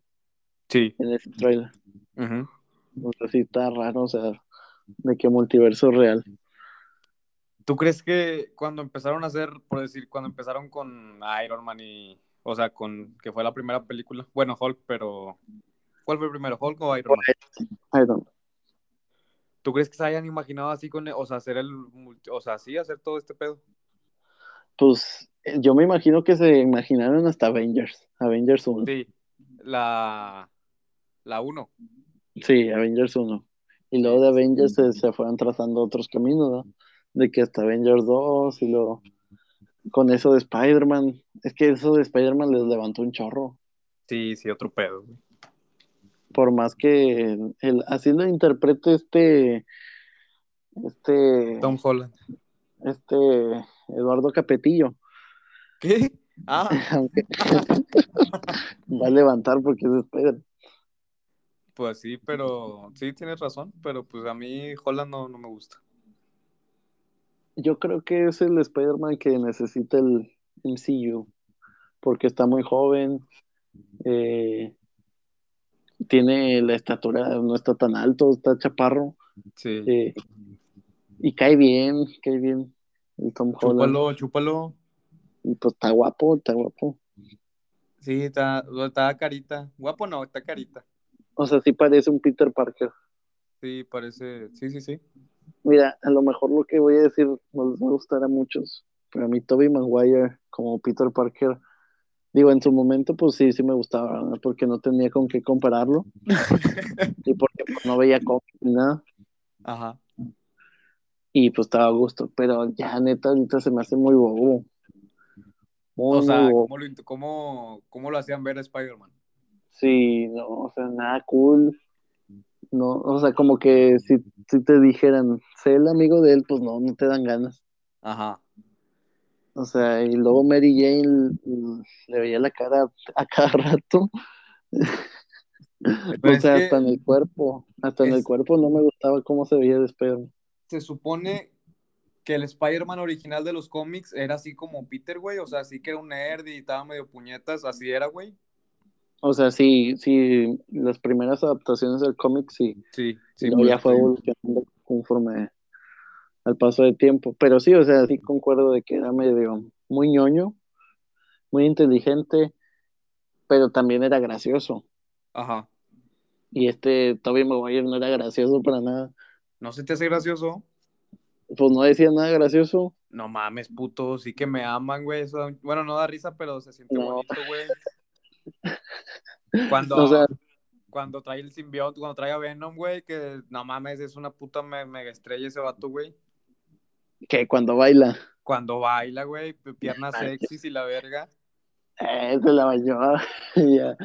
Sí. en ese trailer. O sea, sí está raro, o sea, de qué multiverso real. ¿Tú crees que cuando empezaron a hacer, por decir, cuando empezaron con Iron Man y, o sea, con que fue la primera película, bueno, Hulk, pero ¿cuál fue primero, Hulk o Iron Man? Iron. ¿Tú crees que se hayan imaginado así con, o sea, hacer el, o sea, sí, hacer todo este pedo? Pues Eh, Yo me imagino que se imaginaron hasta Avengers, Avengers 1. Sí, la, la 1. Sí, Avengers 1. Y luego de Avengers se, se fueron trazando otros caminos, ¿no? De que hasta Avengers 2 y luego con eso de Spider-Man. Es que eso de Spider-Man les levantó un chorro. Sí, sí, otro pedo. güey. Por más que el, el- así lo interprete este, este, Tom Holland. este Eduardo Capetillo, ¿Qué? Ah, <laughs> aunque <laughs> va a levantar porque es Spider-Man. pues sí, pero sí tienes razón, pero pues a mí Holland no, no me gusta. Yo creo que es el Spider-Man que necesita el MCU, porque está muy joven, eh, tiene la estatura, no está tan alto, está chaparro, Sí. eh, y cae bien, cae bien el Tom Holland. chúpalo, chúpalo. Y pues está guapo, está guapo. Sí, está, está carita. Guapo no, está carita. O sea, sí parece un Peter Parker. Sí, parece. Sí, sí, sí. Mira, a lo mejor lo que voy a decir no les va a gustar a muchos, pero a mí Tobey Maguire como Peter Parker, digo, en su momento pues sí, sí me gustaba, ¿verdad? porque no tenía con qué compararlo <laughs> y porque pues, no veía cómics ni nada Ajá. y pues estaba a gusto, pero ya neta ahorita se me hace muy bobo. Muy, O sea, bobo. ¿cómo lo, cómo lo hacían ver a Spider-Man? Sí, no, o sea, nada cool. No, o sea, como que si, si te dijeran, sé el amigo de él, pues no, no te dan ganas. Ajá. O sea, y luego Mary Jane le veía la cara a cada rato. Pero o sea, hasta en el cuerpo, hasta en el cuerpo no me gustaba cómo se veía de Spider-Man. Se supone que el Spider-Man original de los cómics era así como Peter, güey. O sea, así que era un nerd y estaba medio puñetas. Así era, güey. O sea, sí, sí, las primeras adaptaciones del cómic sí, Sí, luego ya fue evolucionando conforme al paso del tiempo. Pero sí, o sea, sí concuerdo de que era medio muy ñoño, muy inteligente, pero también era gracioso. Ajá. Y este Tobey Maguire no era gracioso para nada. ¿No se te hace gracioso? Pues no decía nada gracioso. No mames, puto, sí que me aman, güey. Eso, bueno, no da risa, pero se siente No. bonito, güey. <laughs> Cuando, O sea, cuando trae el simbionte, cuando trae a Venom, güey, que no mames, es una puta me- mega estrella ese vato, güey. que cuando baila, Cuando baila, güey, piernas Ay, sexys y la verga. eh, se la bañó. <laughs> ya.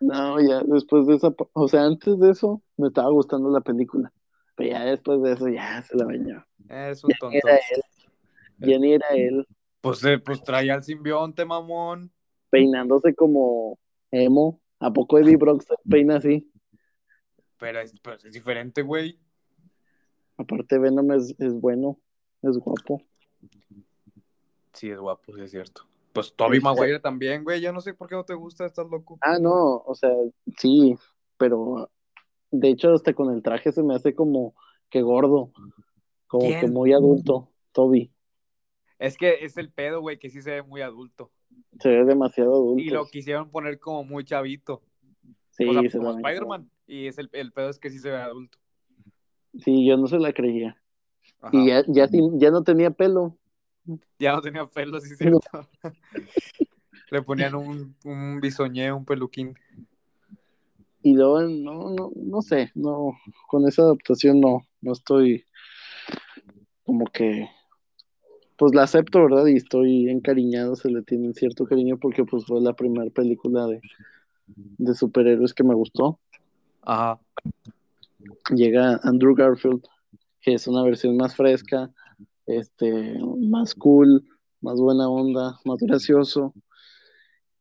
No, ya después de esa, o sea, antes de eso me estaba gustando la película. Pero ya después de eso ya se la bañó. Es un tonto. Era él. Ya ni era él, Pues, eh, pues traía al simbionte, mamón. Peinándose como emo. ¿A poco Eddie <laughs> Brock se peina así? Pero es, pues, es diferente, güey. Aparte Venom es, es bueno, es guapo. Sí, es guapo, sí es cierto. Pues Toby Este- Maguire también, güey. Yo no sé por qué no te gusta, estás loco. Ah, no, o sea, sí, pero de hecho hasta con el traje se me hace como que gordo, como ¿Quién? que muy adulto, Toby. Es que es el pedo, güey, que sí se ve muy adulto. Se ve demasiado adulto. Y lo quisieron poner como muy chavito. Sí, o sea, se como Spider-Man. Y es el, el pedo es que sí se ve adulto. Sí, yo no se la creía. Ajá. Y ya, ya, ya no tenía pelo. Ya no tenía pelo, sí No. cierto. <laughs> Le ponían un, un bisoñé, un peluquín. Y luego, no, no, no sé, no, con esa adaptación no, no estoy como que, pues la acepto, ¿verdad? Y estoy encariñado, se le tiene cierto cariño porque pues fue la primera película de, de superhéroes que me gustó. Ajá. Llega Andrew Garfield, que es una versión más fresca, este, más cool, más buena onda, más gracioso.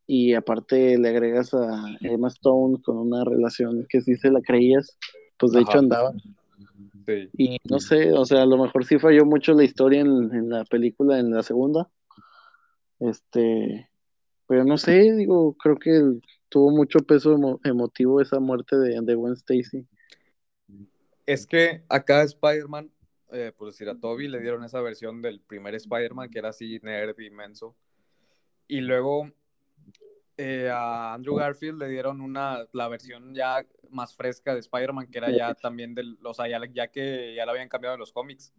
Y aparte le agregas a Emma Stone con una relación que sí se la creías, pues de Ajá. hecho andaba. Sí. Y no sé, o sea, a lo mejor sí falló mucho la historia en, en la película, en la segunda. Este, pero no sé, digo, creo que tuvo mucho peso emo- emotivo esa muerte de, de Gwen Stacy. Es que acá Spider-Man, eh, por decir a Toby, le dieron esa versión del primer Spider-Man que era así nerd inmenso. Y luego eh, a Andrew Garfield le dieron una, la versión ya más fresca de Spider-Man, que era ya también del, o sea, ya, ya que ya la habían cambiado en los cómics.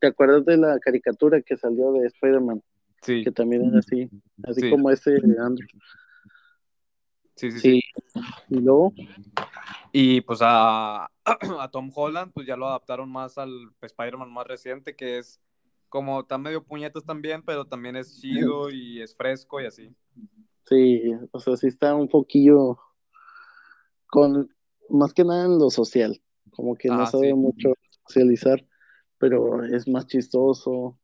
¿Te acuerdas de la caricatura que salió de Spider-Man? Sí, que también era así, así Sí. como ese Andrew. sí, sí, sí. Sí, y luego, Y pues a, <clears throat> a Tom Holland, pues ya lo adaptaron más al Spider-Man más reciente, que es como está medio puñetas también, pero también es chido y es fresco y así. Sí, o sea, sí está un poquillo con, más que nada en lo social, como que no Ajá, sabe sí. mucho socializar, pero es más chistoso,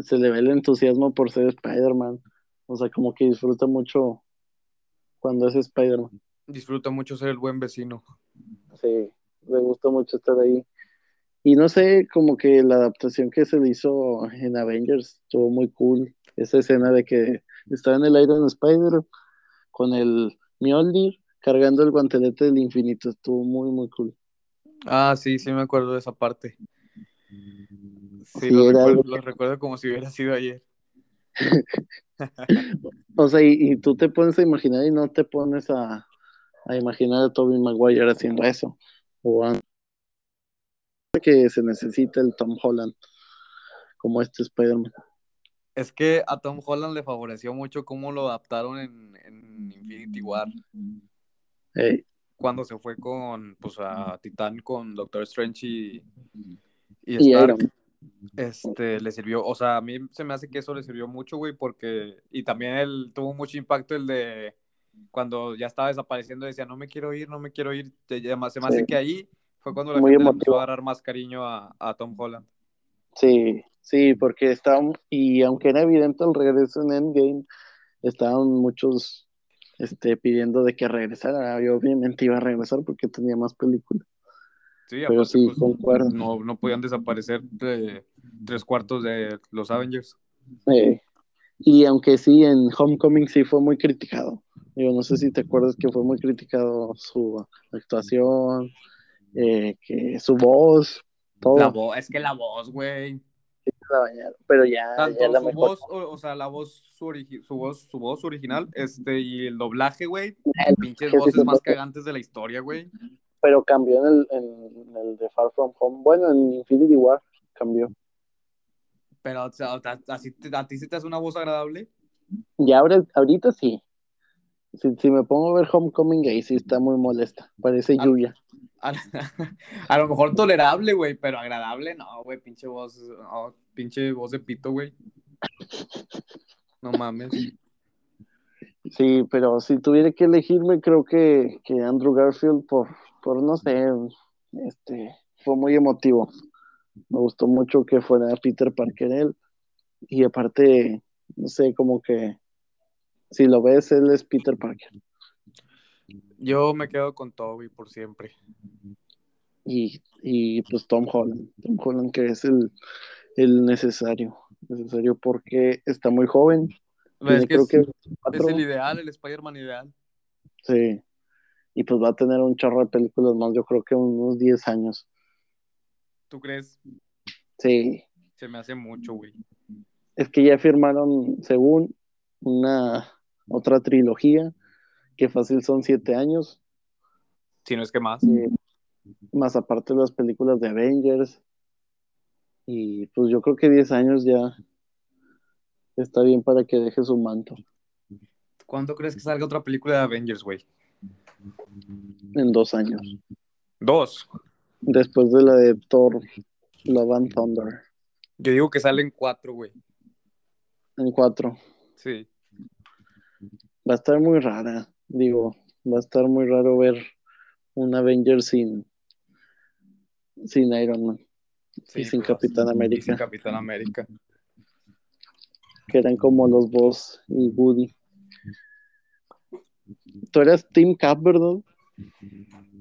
se le ve el entusiasmo por ser Spider-Man, o sea, como que disfruta mucho cuando es Spider-Man. Disfruta mucho ser el buen vecino. Sí, le gusta mucho estar ahí. Y no sé, como que la adaptación que se le hizo en Avengers estuvo muy cool. Esa escena de que está en el Iron Spider con el Mjolnir cargando el guantelete del infinito. Estuvo muy, muy cool. Ah, sí, sí me acuerdo de esa parte. Sí, Sí, lo, recuerdo, algo lo recuerdo como si hubiera sido ayer. <laughs> O sea, y, y tú te pones a imaginar y no te pones a, a imaginar a Tobey Maguire haciendo eso. O a que se necesita el Tom Holland como este Spider-Man. Es que a Tom Holland le favoreció mucho cómo lo adaptaron en, en Infinity War. Ey, Cuando se fue con, pues, a Titán con Doctor Strange y, y y Stark. Iron Man. este, le sirvió, o sea, a mí se me hace que eso le sirvió mucho, güey, porque, y también él tuvo mucho impacto el de cuando ya estaba desapareciendo, decía, no me quiero ir, no me quiero ir, se me hace Sí. que ahí fue cuando la Muy gente le empezó a agarrar más cariño a, a Tom Holland. Sí, sí, porque estaban, y aunque era evidente el regreso en Endgame, estaban muchos este, pidiendo de que regresara. Y obviamente iba a regresar porque tenía más películas. Sí, Pero sí, pues, concuerdo. no, no podían desaparecer de tres cuartos de los Avengers. Eh, y aunque sí, en Homecoming sí fue muy criticado. Yo no sé si te acuerdas que fue muy criticado su actuación, eh, que su voz, todo. La voz, es que la voz, güey. La bañaron, pero ya, ya la su mejor. voz, o, o sea, la voz, su, su voz, su voz original, este, y el doblaje, güey. El Pinches sí voces más cagantes de la historia, güey. Pero cambió en el, en el de Far From Home. Bueno, en Infinity War cambió. Pero, o sea, ¿a, así te- ¿a ti se te hace una voz agradable? Y ahora, ahorita sí. Si, si me pongo a ver Homecoming ahí sí está muy molesta. Parece lluvia. <laughs> A, lo mejor tolerable, güey, pero agradable, no, güey, pinche voz, pinche voz de pito, güey. No mames. Sí, pero si tuviera que elegirme, creo que, que Andrew Garfield por, por no sé, este, fue muy emotivo. Me gustó mucho que fuera Peter Parker él. Y aparte, no sé, como que si lo ves, él es Peter Parker. Yo me quedo con Toby por siempre. Y, y pues Tom Holland. Tom Holland que es el, el necesario. Necesario porque está muy joven. Tiene, Es que creo es, que es el ideal, el Spider-Man ideal. Sí. Y pues va a tener un chorro de películas más, yo creo que unos 10 años. ¿Tú crees? Sí. Se me hace mucho, güey. Es que ya firmaron, según, una otra trilogía, que fácil son 7 años, Si no es que más. eh, más aparte las películas de Avengers. Y pues yo creo que 10 años ya está bien para que deje su manto. ¿Cuándo crees que salga otra película de Avengers, güey? En dos años. Dos. Después de la de Thor, Love and Thunder. Yo digo que salen cuatro, güey. En cuatro. Sí. Va a estar muy rara. Digo, va a estar muy raro ver un Avenger sin, sin Iron Man. sí y sin pues, Capitán Y sin América. Capitán América. Que eran como los Boss y Woody. Tú eras Team Cap, ¿verdad?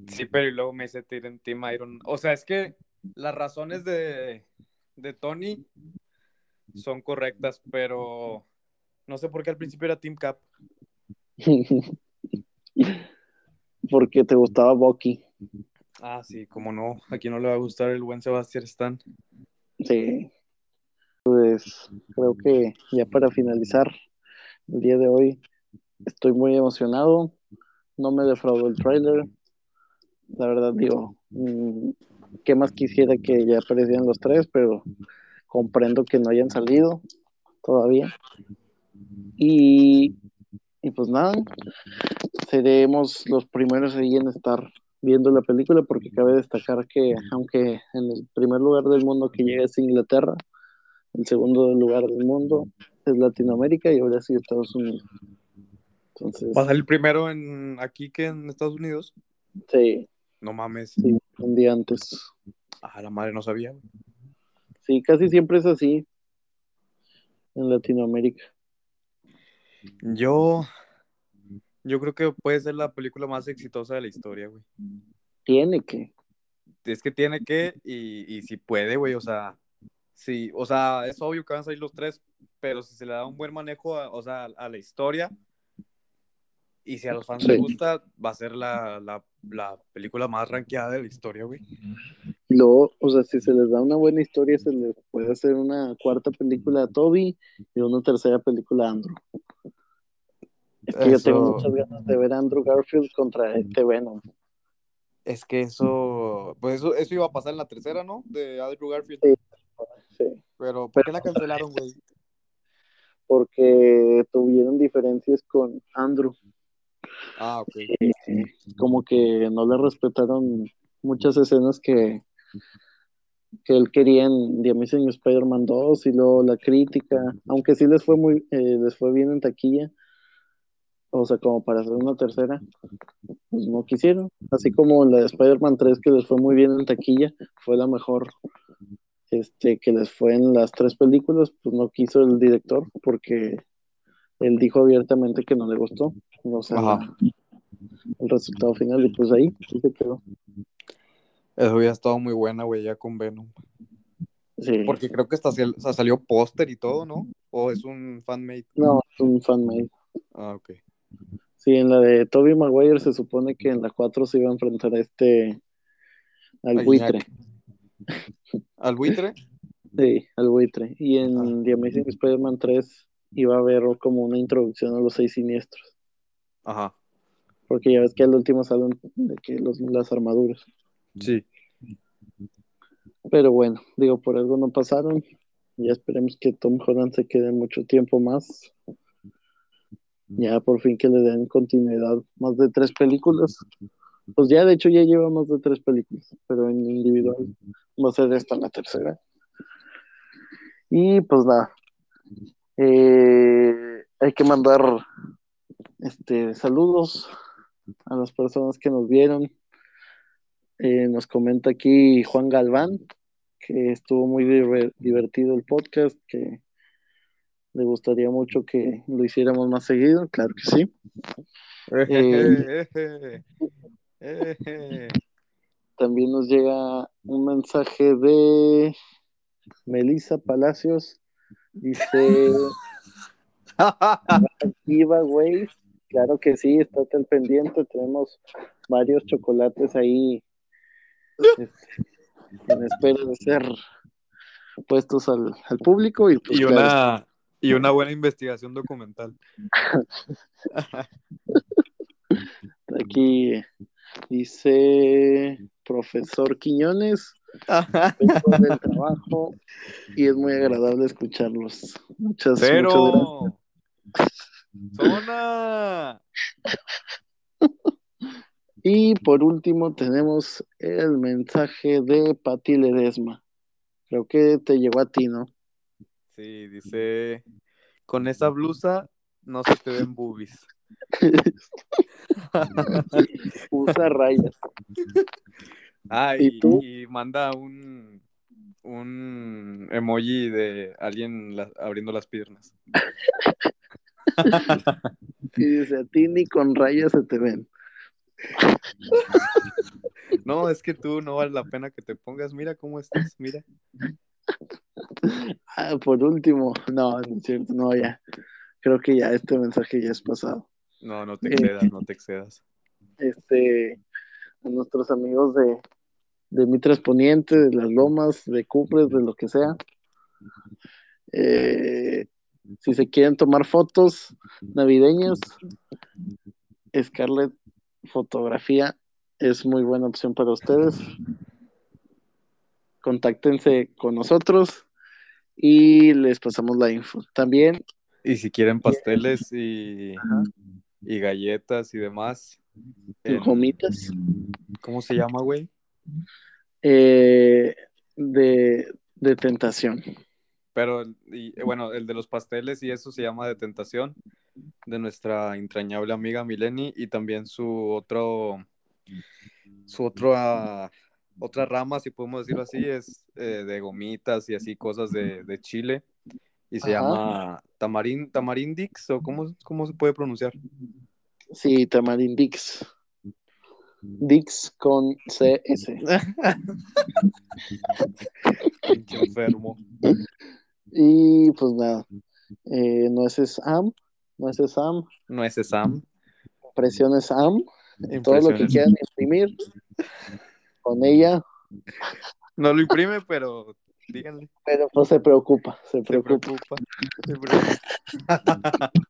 Sí, pero y luego me hice en Team Iron. O sea, es que las razones de, de Tony son correctas, pero no sé por qué al principio era Team Cap. <laughs> <laughs> Porque te gustaba Bucky. Ah, sí, como no. A quién no le va a gustar el buen Sebastián Stan. Sí. Pues creo que ya para finalizar el día de hoy, estoy muy emocionado. No me defraudó el tráiler. La verdad, digo, mm, ¿qué más quisiera que ya aparecieran los tres? Pero comprendo que no hayan salido. todavía. Y, y pues nada, seremos los primeros ahí en estar viendo la película porque cabe destacar que aunque en el primer lugar del mundo que llega es Inglaterra, el segundo lugar del mundo es Latinoamérica y ahora sí Estados Unidos. Entonces, ¿Va a salir primero en aquí que en Estados Unidos? sí, No mames. sí, un día antes. Ah, la madre no sabía. Sí, casi siempre es así en Latinoamérica. Yo. Yo creo que puede ser la película más exitosa de la historia, güey. Tiene que. Es que tiene que, y, y si puede, güey, o sea, sí, o sea, es obvio que van a salir los tres, pero si se le da un buen manejo, a, o sea, a la historia, y si a los fans Sí. les gusta, va a ser la, la, la película más rankeada de la historia, güey. Luego, o sea, si se les da una buena historia, se les puede hacer una cuarta película a Toby y una tercera película a Andrew. Es que yo Eso- tengo muchas ganas de ver a Andrew Garfield contra este Venom. Es que eso, pues eso, eso iba a pasar en la tercera, ¿no? De Andrew Garfield. Sí. Sí, Pero, ¿por qué la cancelaron, güey? porque tuvieron diferencias con Andrew. Ah, ok. Como que no le respetaron muchas escenas que, que él quería en The Amazing Spider-Man 2 y luego la crítica, aunque sí les fue muy, eh, les fue bien en taquilla, o sea, como para hacer una tercera, pues no quisieron. Así como la de Spider-Man 3 que les fue muy bien en taquilla, fue la mejor este, que les fue en las tres películas, pues no quiso el director porque él dijo abiertamente que no le gustó. O sea, Ajá. el resultado final, y pues ahí sí se quedó. Eso hubiera estado muy buena, güey, ya con Venom. Sí. Porque creo que hasta sal- o sea, salió póster y todo, ¿no? O es un fanmade. No, es un fanmade. Ah, ok. Sí, en la de Tobey Maguire se supone que en la 4 se iba a enfrentar a este al buitre. ¿Al buitre? Sí, al buitre. Y en Ah. The Amazing Spider-Man 3 iba a haber como una introducción a los seis siniestros. Ajá. Porque ya ves que al último salen de que los, las armaduras. Sí. Pero bueno, digo, por algo no pasaron. Ya esperemos que Tom Holland se quede mucho tiempo más. Ya por fin que le den continuidad más de tres películas. Pues ya de hecho ya lleva más de tres películas, pero en individual va a ser esta la tercera. Y pues nada. Eh, hay que mandar este saludos a las personas que nos vieron. Eh, nos comenta aquí Juan Galván, que estuvo muy diver- divertido el podcast, que le gustaría mucho que lo hiciéramos más seguido, claro que sí. Eh. <laughs> También nos llega un mensaje de Melissa Palacios, dice giveaways, claro que sí, estate al pendiente, tenemos varios chocolates ahí este, en espera de ser puestos al, al público y pues y, claro, una, y una buena investigación documental. <laughs> Aquí dice profesor Quiñones, del trabajo y es muy agradable escucharlos. Muchas, muchas gracias. ¡Zona! <laughs> Y por último tenemos el mensaje de Pati Ledesma. Creo que te llegó a ti, ¿no? Sí, dice, con esa blusa no se te ven boobies. <laughs> Usa rayas. <laughs> Ah, ¿Y y, y manda un, un emoji de alguien la- abriendo las piernas. <laughs> Y dice, a ti ni con rayas se te ven. No, es que tú no vale la pena que te pongas. Mira cómo estás, mira. <laughs> Ah, por último, no, no es cierto, no, ya. Creo que ya este mensaje ya es pasado. No, no te excedas, no te excedas. Este, a nuestros amigos de, de Mitras Poniente, de las Lomas, de Cupres, de lo que sea. Eh, si se quieren tomar fotos navideñas, Scarlett Fotografía es muy buena opción para ustedes. Contáctense con nosotros y les pasamos la info. También, Y si quieren pasteles y, y galletas y demás. y en- gomitas ¿Cómo se llama, güey? eh, de, de tentación. Pero, y, eh, bueno, el de los pasteles y eso se llama de tentación de nuestra entrañable amiga Mileni y también su otro, su otro, ah, otra rama, si podemos decirlo así, es eh, de gomitas y así cosas de, de Chile y se Ajá. llama tamarin, tamarindix o cómo, cómo se puede pronunciar. Sí, Tamarin Dix. Dix con CS. Pinche <laughs> enfermo. Y pues nada, eh, nueces AM, nueces AM, No es Sam. presiones AM, todo lo que quieran imprimir con ella, No lo imprime, pero díganle. pero pues se preocupa, se Se preocupa. preocupa. Se preocupa. <laughs>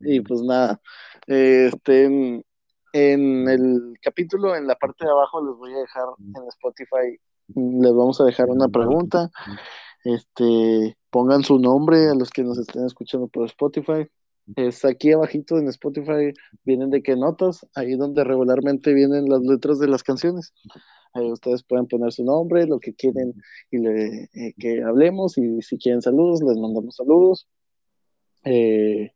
Y pues nada, este, en, el capítulo, en la parte de abajo, les voy a dejar en Spotify, les vamos a dejar una pregunta. Este, pongan su nombre a los que nos estén escuchando por Spotify. Es aquí abajito en Spotify, vienen de qué notas, ahí donde regularmente vienen las letras de las canciones. Ahí ustedes pueden poner su nombre, lo que quieren y le- eh, que hablemos, y si quieren saludos, les mandamos saludos. Eh,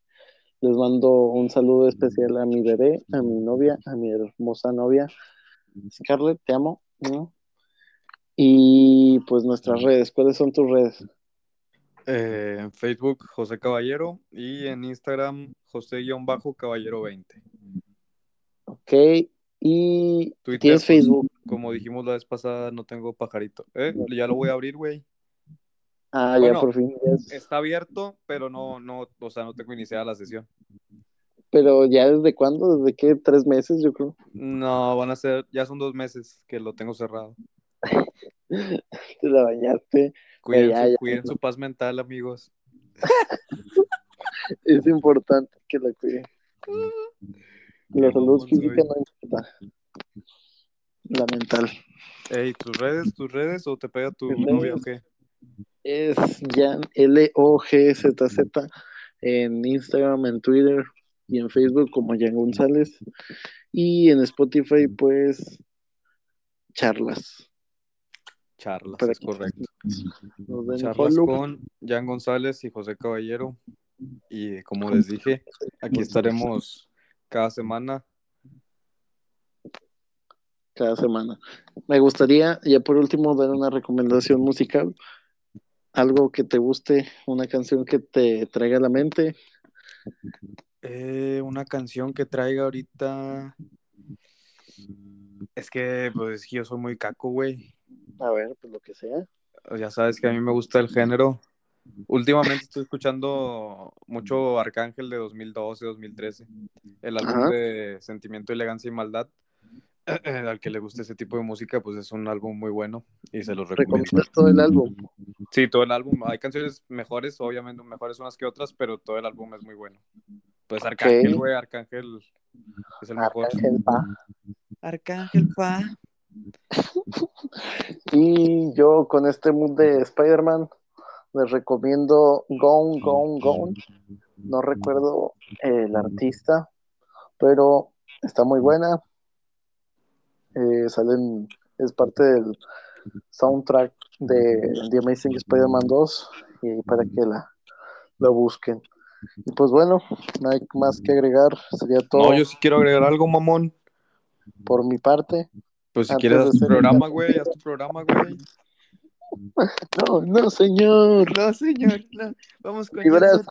les mando un saludo especial a mi bebé, a mi novia, a mi hermosa novia, Scarlett, te amo. ¿no? Y pues nuestras redes, ¿cuáles son tus redes? Eh, en Facebook, José Caballero. Y en Instagram, José-Caballero20. Ok, y Twitter, tienes pues, Facebook. Como dijimos la vez pasada, no tengo pajarito. Eh, ya lo voy a abrir, güey. Ah, ya por fin. ya Está abierto, pero no, no, o sea, no tengo iniciada la sesión. Pero ya desde cuándo, desde qué, tres meses, yo creo. No, van a ser, ya son dos meses que lo tengo cerrado. <laughs> Te la bañaste. Cuiden, ya, su, cuiden paz mental, amigos. <laughs> Es importante que la cuide. La salud física no importa. La mental. Ey, ¿tus redes, tus redes o te pega tu novia o qué? Es Jan L-O-G-Z-Z en Instagram, en Twitter y en Facebook como Jan González. Y en Spotify, pues, charlas. Charlas, es correcto. Charlas con Jan González y José Caballero. Y como les dije, aquí estaremos cada semana. cada semana. Me gustaría, ya por último, dar una recomendación musical. Algo que te guste, una canción que te traiga a la mente. Eh, una canción que traiga ahorita. Es que, pues, yo soy muy caco, güey. A ver, pues lo que sea. Ya sabes que a mí me gusta el género. Últimamente estoy escuchando mucho Arcángel de 2012, 2013. El álbum Ajá. de Sentimiento, Elegancia y Maldad. <clears throat> Al que le guste ese tipo de música, pues es un álbum muy bueno y se los recomiendo. ¿Recomiendas todo el álbum? Sí, todo el álbum. Hay canciones mejores, obviamente mejores unas que otras, pero todo el álbum es muy bueno. Pues Arcángel, güey, Arcángel es el mejor. Arcángel Pa. Arcángel, pa. <laughs> Y yo con este mood de Spider-Man les recomiendo Gone, Gone, Gone. No recuerdo el artista, pero está muy buena. Eh, salen, es parte del soundtrack de The Amazing Spider-Man 2 y para que la, la busquen. Y pues bueno, no hay más que agregar, sería todo No, yo sí quiero agregar algo, mamón. por mi parte. Pues si Antes quieres de haz tu programa, güey, haz tu programa, güey. <laughs> No, no, señor, No, señor, no. Vamos con Mi brazo.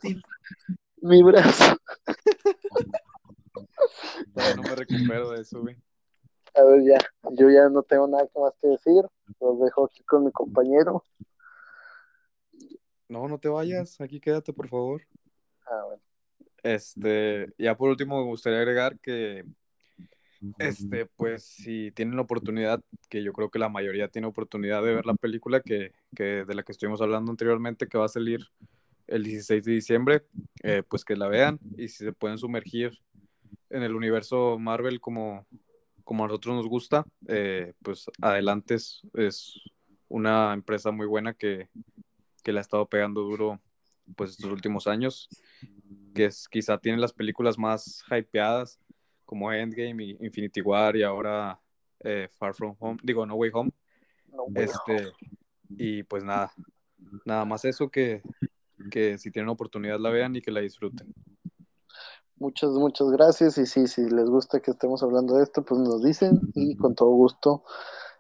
Mi brazo. Todavía no me recupero de eso, güey. A ver, ya, yo ya no tengo nada más que decir. Los dejo aquí con mi compañero. No, no te vayas. Aquí quédate, por favor. Ah, bueno. Este, ya por último me gustaría agregar que, este, pues si tienen la oportunidad, que yo creo que la mayoría tiene oportunidad de ver la película que, que de la que estuvimos hablando anteriormente, que va a salir el 16 de diciembre, eh, pues que la vean y si se pueden sumergir en el universo Marvel como, como a nosotros nos gusta, eh, pues adelante es, una empresa muy buena que, que le ha estado pegando duro pues estos últimos años, que es, quizá tiene las películas más hypeadas como Endgame y Infinity War y ahora eh, Far From Home, digo No Way Home. No. Este, y pues nada, nada más eso que, que si tienen oportunidad la vean y que la disfruten. Muchas, muchas gracias. Y sí, si les gusta que estemos hablando de esto, pues nos dicen y con todo gusto,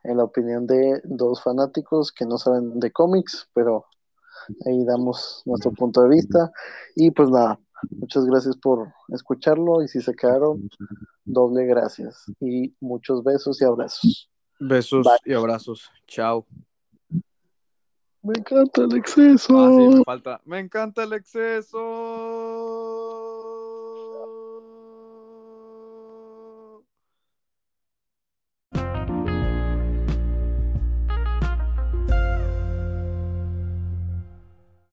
en la opinión de dos fanáticos que no saben de cómics, pero ahí damos nuestro punto de vista. Y pues nada, muchas gracias por escucharlo y si se quedaron, doble gracias. Y muchos besos y abrazos. Besos Bye. y abrazos. Chao. Me encanta el exceso. Ah, sí, me falta. Me encanta el exceso.